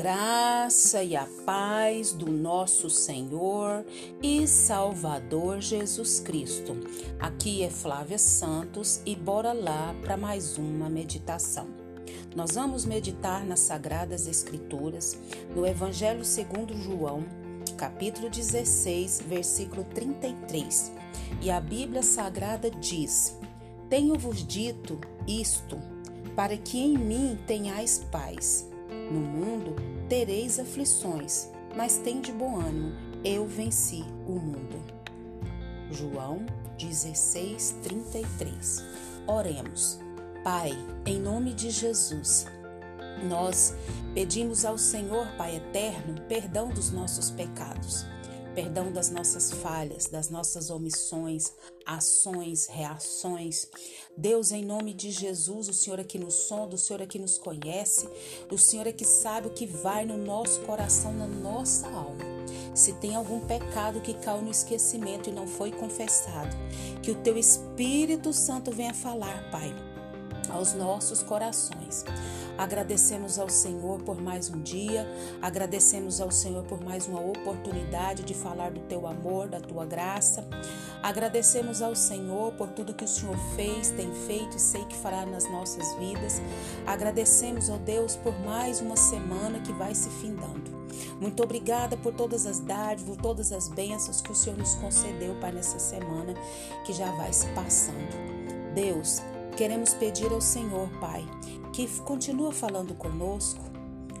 graça e a paz do nosso Senhor e Salvador Jesus Cristo. Aqui é Flávia Santos e bora lá para mais uma meditação. Nós vamos meditar nas Sagradas Escrituras, no Evangelho segundo João, capítulo 16, versículo 33. E a Bíblia Sagrada diz: Tenho-vos dito isto, para que em mim tenhais paz. No mundo tereis aflições, mas tem de bom ânimo, eu venci o mundo. João 16, 33. Oremos. Pai, em nome de Jesus, nós pedimos ao Senhor, Pai eterno, perdão dos nossos pecados perdão das nossas falhas, das nossas omissões, ações, reações. Deus, em nome de Jesus, o Senhor aqui nos sonda, o Senhor aqui nos conhece, o Senhor é que sabe o que vai no nosso coração, na nossa alma. Se tem algum pecado que caiu no esquecimento e não foi confessado, que o teu Espírito Santo venha falar, Pai, aos nossos corações. Agradecemos ao Senhor por mais um dia, agradecemos ao Senhor por mais uma oportunidade de falar do teu amor, da tua graça. Agradecemos ao Senhor por tudo que o Senhor fez, tem feito e sei que fará nas nossas vidas. Agradecemos, ó Deus, por mais uma semana que vai se findando. Muito obrigada por todas as dádivas, todas as bênçãos que o Senhor nos concedeu, Pai, nessa semana que já vai se passando. Deus, queremos pedir ao Senhor, Pai, que continua falando conosco.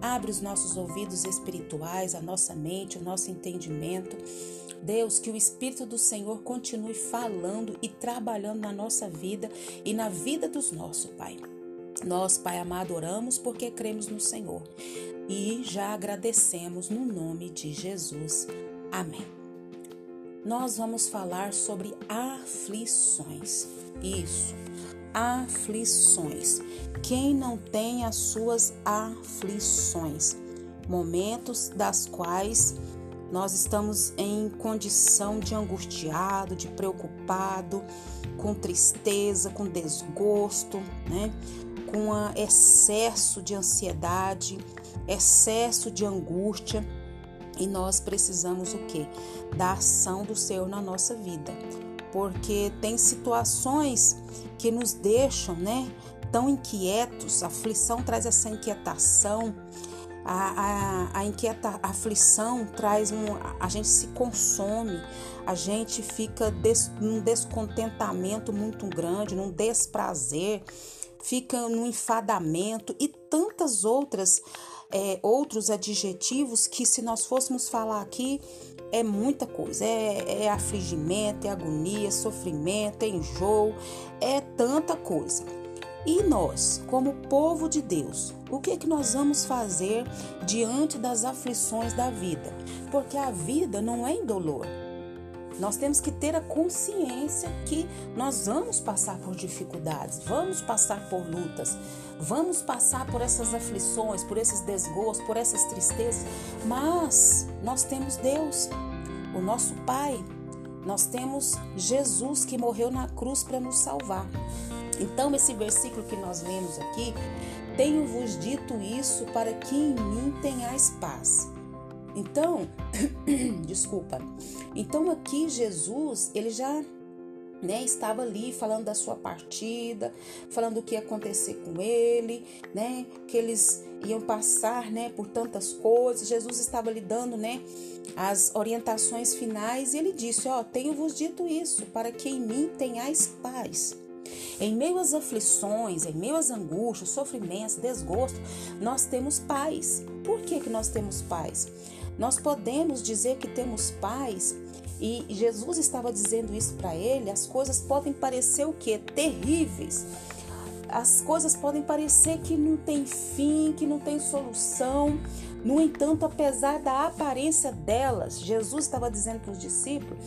Abre os nossos ouvidos espirituais, a nossa mente, o nosso entendimento. Deus, que o Espírito do Senhor continue falando e trabalhando na nossa vida e na vida dos nossos, Pai. Nós, Pai amado, oramos porque cremos no Senhor e já agradecemos no nome de Jesus. Amém. Nós vamos falar sobre aflições. Isso aflições. Quem não tem as suas aflições? Momentos das quais nós estamos em condição de angustiado, de preocupado, com tristeza, com desgosto, né? com excesso de ansiedade, excesso de angústia. E nós precisamos o que? Da ação do Senhor na nossa vida porque tem situações que nos deixam, né, tão inquietos. A aflição traz essa inquietação. A, a, a, inquieta, a aflição traz um. A gente se consome, a gente fica des, num descontentamento muito grande, num desprazer, fica num enfadamento e tantas outras é, outros adjetivos que, se nós fôssemos falar aqui, é muita coisa. É, é afligimento, é agonia, é sofrimento, é enjoo, é tanta coisa. E nós, como povo de Deus, o que é que nós vamos fazer diante das aflições da vida? Porque a vida não é indolor. Nós temos que ter a consciência que nós vamos passar por dificuldades, vamos passar por lutas, vamos passar por essas aflições, por esses desgostos, por essas tristezas, mas nós temos Deus, o nosso Pai, nós temos Jesus que morreu na cruz para nos salvar. Então, esse versículo que nós lemos aqui, tenho-vos dito isso para que em mim tenhais paz. Então, desculpa. Então aqui Jesus, ele já né, estava ali falando da sua partida, falando o que ia acontecer com ele, né, que eles iam passar, né, por tantas coisas. Jesus estava lhe dando, né, as orientações finais e ele disse: "Ó, tenho-vos dito isso, para que em mim tenhais paz." Em meio às aflições, em meio às angústias, sofrimentos, desgosto, nós temos paz. Por que, que nós temos paz? Nós podemos dizer que temos paz e Jesus estava dizendo isso para ele. As coisas podem parecer o que? Terríveis. As coisas podem parecer que não tem fim, que não tem solução. No entanto, apesar da aparência delas, Jesus estava dizendo para os discípulos: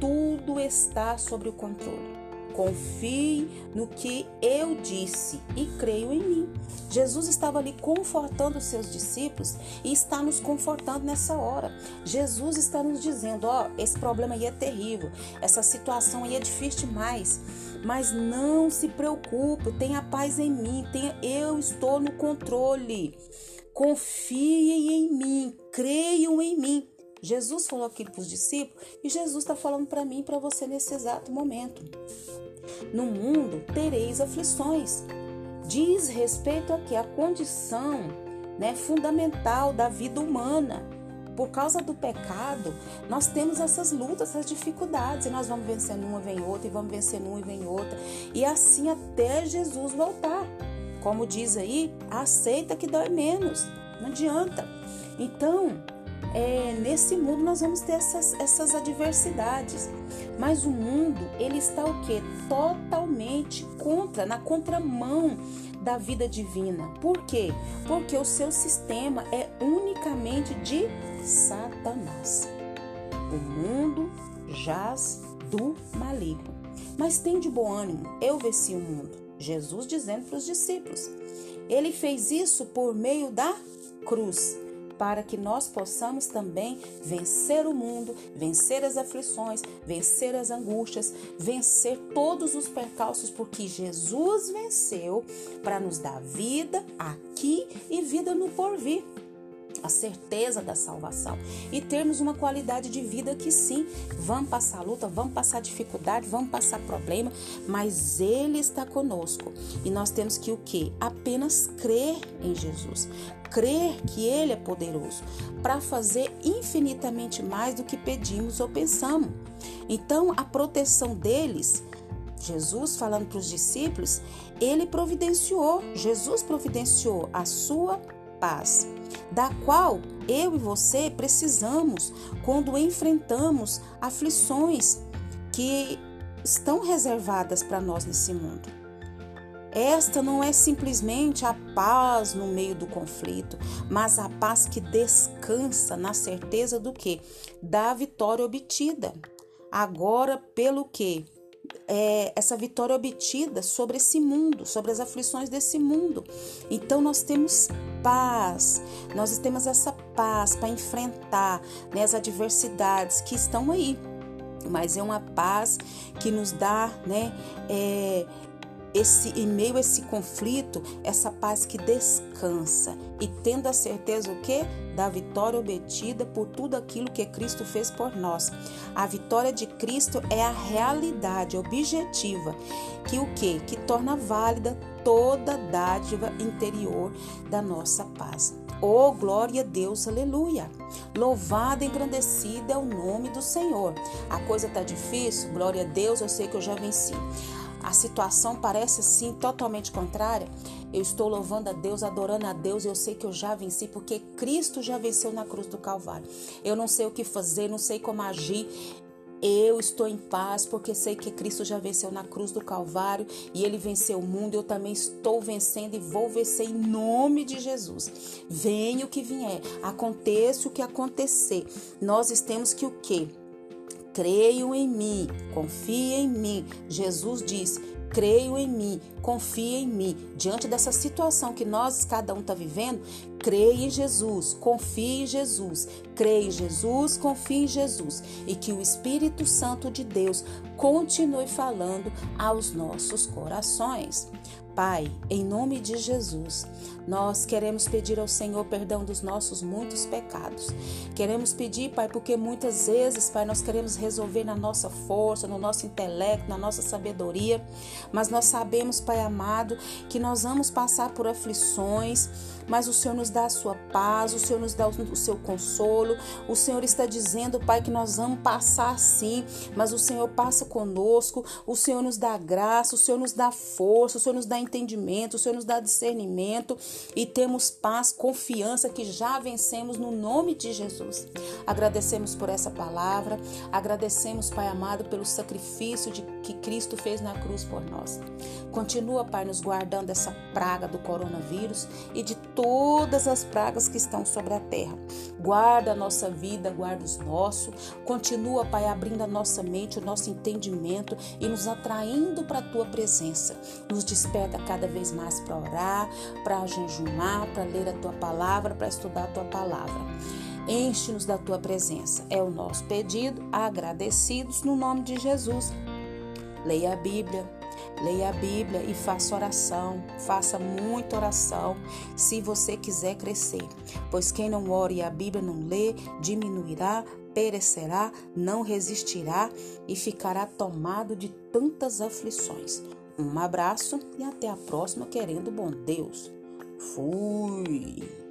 tudo está sob o controle. Confie no que eu disse e creio em mim. Jesus estava ali confortando os seus discípulos e está nos confortando nessa hora. Jesus está nos dizendo: ó, oh, esse problema aí é terrível, essa situação aí é difícil demais, mas não se preocupe, tenha paz em mim, tenha, eu estou no controle. confiem em mim, creiam em mim. Jesus falou aquilo para os discípulos e Jesus está falando para mim e para você nesse exato momento. No mundo tereis aflições. Diz respeito aqui à condição né, fundamental da vida humana. Por causa do pecado, nós temos essas lutas, essas dificuldades, e nós vamos vencendo uma, vem outra, e vamos vencendo uma e vem outra, e assim até Jesus voltar. Como diz aí, aceita que dói menos, não adianta. Então, é, nesse mundo nós vamos ter essas, essas adversidades. Mas o mundo, ele está o quê? Totalmente contra, na contramão da vida divina. Por quê? Porque o seu sistema é unicamente de Satanás. O mundo jaz do maligno. Mas tem de bom ânimo, eu venci o mundo. Jesus dizendo para os discípulos. Ele fez isso por meio da cruz para que nós possamos também vencer o mundo, vencer as aflições, vencer as angústias, vencer todos os percalços, porque Jesus venceu para nos dar vida aqui e vida no porvir a certeza da salvação e termos uma qualidade de vida que sim, vamos passar luta, vamos passar dificuldade, vamos passar problema, mas ele está conosco e nós temos que o que? Apenas crer em Jesus, crer que ele é poderoso para fazer infinitamente mais do que pedimos ou pensamos. Então, a proteção deles Jesus falando para os discípulos, ele providenciou, Jesus providenciou a sua paz da qual eu e você precisamos quando enfrentamos aflições que estão reservadas para nós nesse mundo. Esta não é simplesmente a paz no meio do conflito, mas a paz que descansa na certeza do que? Da vitória obtida. Agora, pelo que? É, essa vitória obtida sobre esse mundo, sobre as aflições desse mundo. Então, nós temos paz, nós temos essa paz para enfrentar né, as adversidades que estão aí. Mas é uma paz que nos dá, né, é, esse em meio a esse conflito, essa paz que descansa e tendo a certeza o que da vitória obtida por tudo aquilo que Cristo fez por nós. A vitória de Cristo é a realidade objetiva que o que que torna válida toda dádiva interior da nossa paz. Oh, glória a Deus, aleluia. Louvado e engrandecido é o nome do Senhor. A coisa tá difícil? Glória a Deus, eu sei que eu já venci a situação parece assim totalmente contrária, eu estou louvando a Deus, adorando a Deus, eu sei que eu já venci porque Cristo já venceu na cruz do Calvário. Eu não sei o que fazer, não sei como agir. Eu estou em paz porque sei que Cristo já venceu na cruz do Calvário e ele venceu o mundo. Eu também estou vencendo e vou vencer em nome de Jesus. Venha o que vier, aconteça o que acontecer. Nós temos que o quê? Creio em mim, confie em mim. Jesus disse: creio em mim, confie em mim. Diante dessa situação que nós, cada um está vivendo, creia em Jesus, confie em Jesus, creia em Jesus, confie em Jesus. E que o Espírito Santo de Deus continue falando aos nossos corações. Pai, em nome de Jesus, nós queremos pedir ao Senhor perdão dos nossos muitos pecados. Queremos pedir, Pai, porque muitas vezes, Pai, nós queremos resolver na nossa força, no nosso intelecto, na nossa sabedoria, mas nós sabemos, Pai amado, que nós vamos passar por aflições, mas o Senhor nos dá a sua paz, o Senhor nos dá o seu consolo. O Senhor está dizendo, Pai, que nós vamos passar sim, mas o Senhor passa conosco, o Senhor nos dá graça, o Senhor nos dá força, o Senhor nos dá entendimento, o Senhor nos dá discernimento e temos paz, confiança que já vencemos no nome de Jesus. Agradecemos por essa palavra, agradecemos, Pai amado, pelo sacrifício de, que Cristo fez na cruz por nós. Continua, Pai, nos guardando dessa praga do coronavírus e de todas as pragas que estão sobre a terra. Guarda a nossa vida, guarda os nossos. Continua, Pai, abrindo a nossa mente, o nosso entendimento e nos atraindo para a tua presença. Nos desperta cada vez mais para orar, para jejumar, para ler a tua palavra, para estudar a tua palavra. Enche-nos da tua presença. É o nosso pedido, agradecidos no nome de Jesus. Leia a Bíblia, leia a Bíblia e faça oração, faça muita oração se você quiser crescer, pois quem não ora e a Bíblia não lê, diminuirá, perecerá, não resistirá e ficará tomado de tantas aflições. Um abraço e até a próxima, querendo bom Deus. Fui!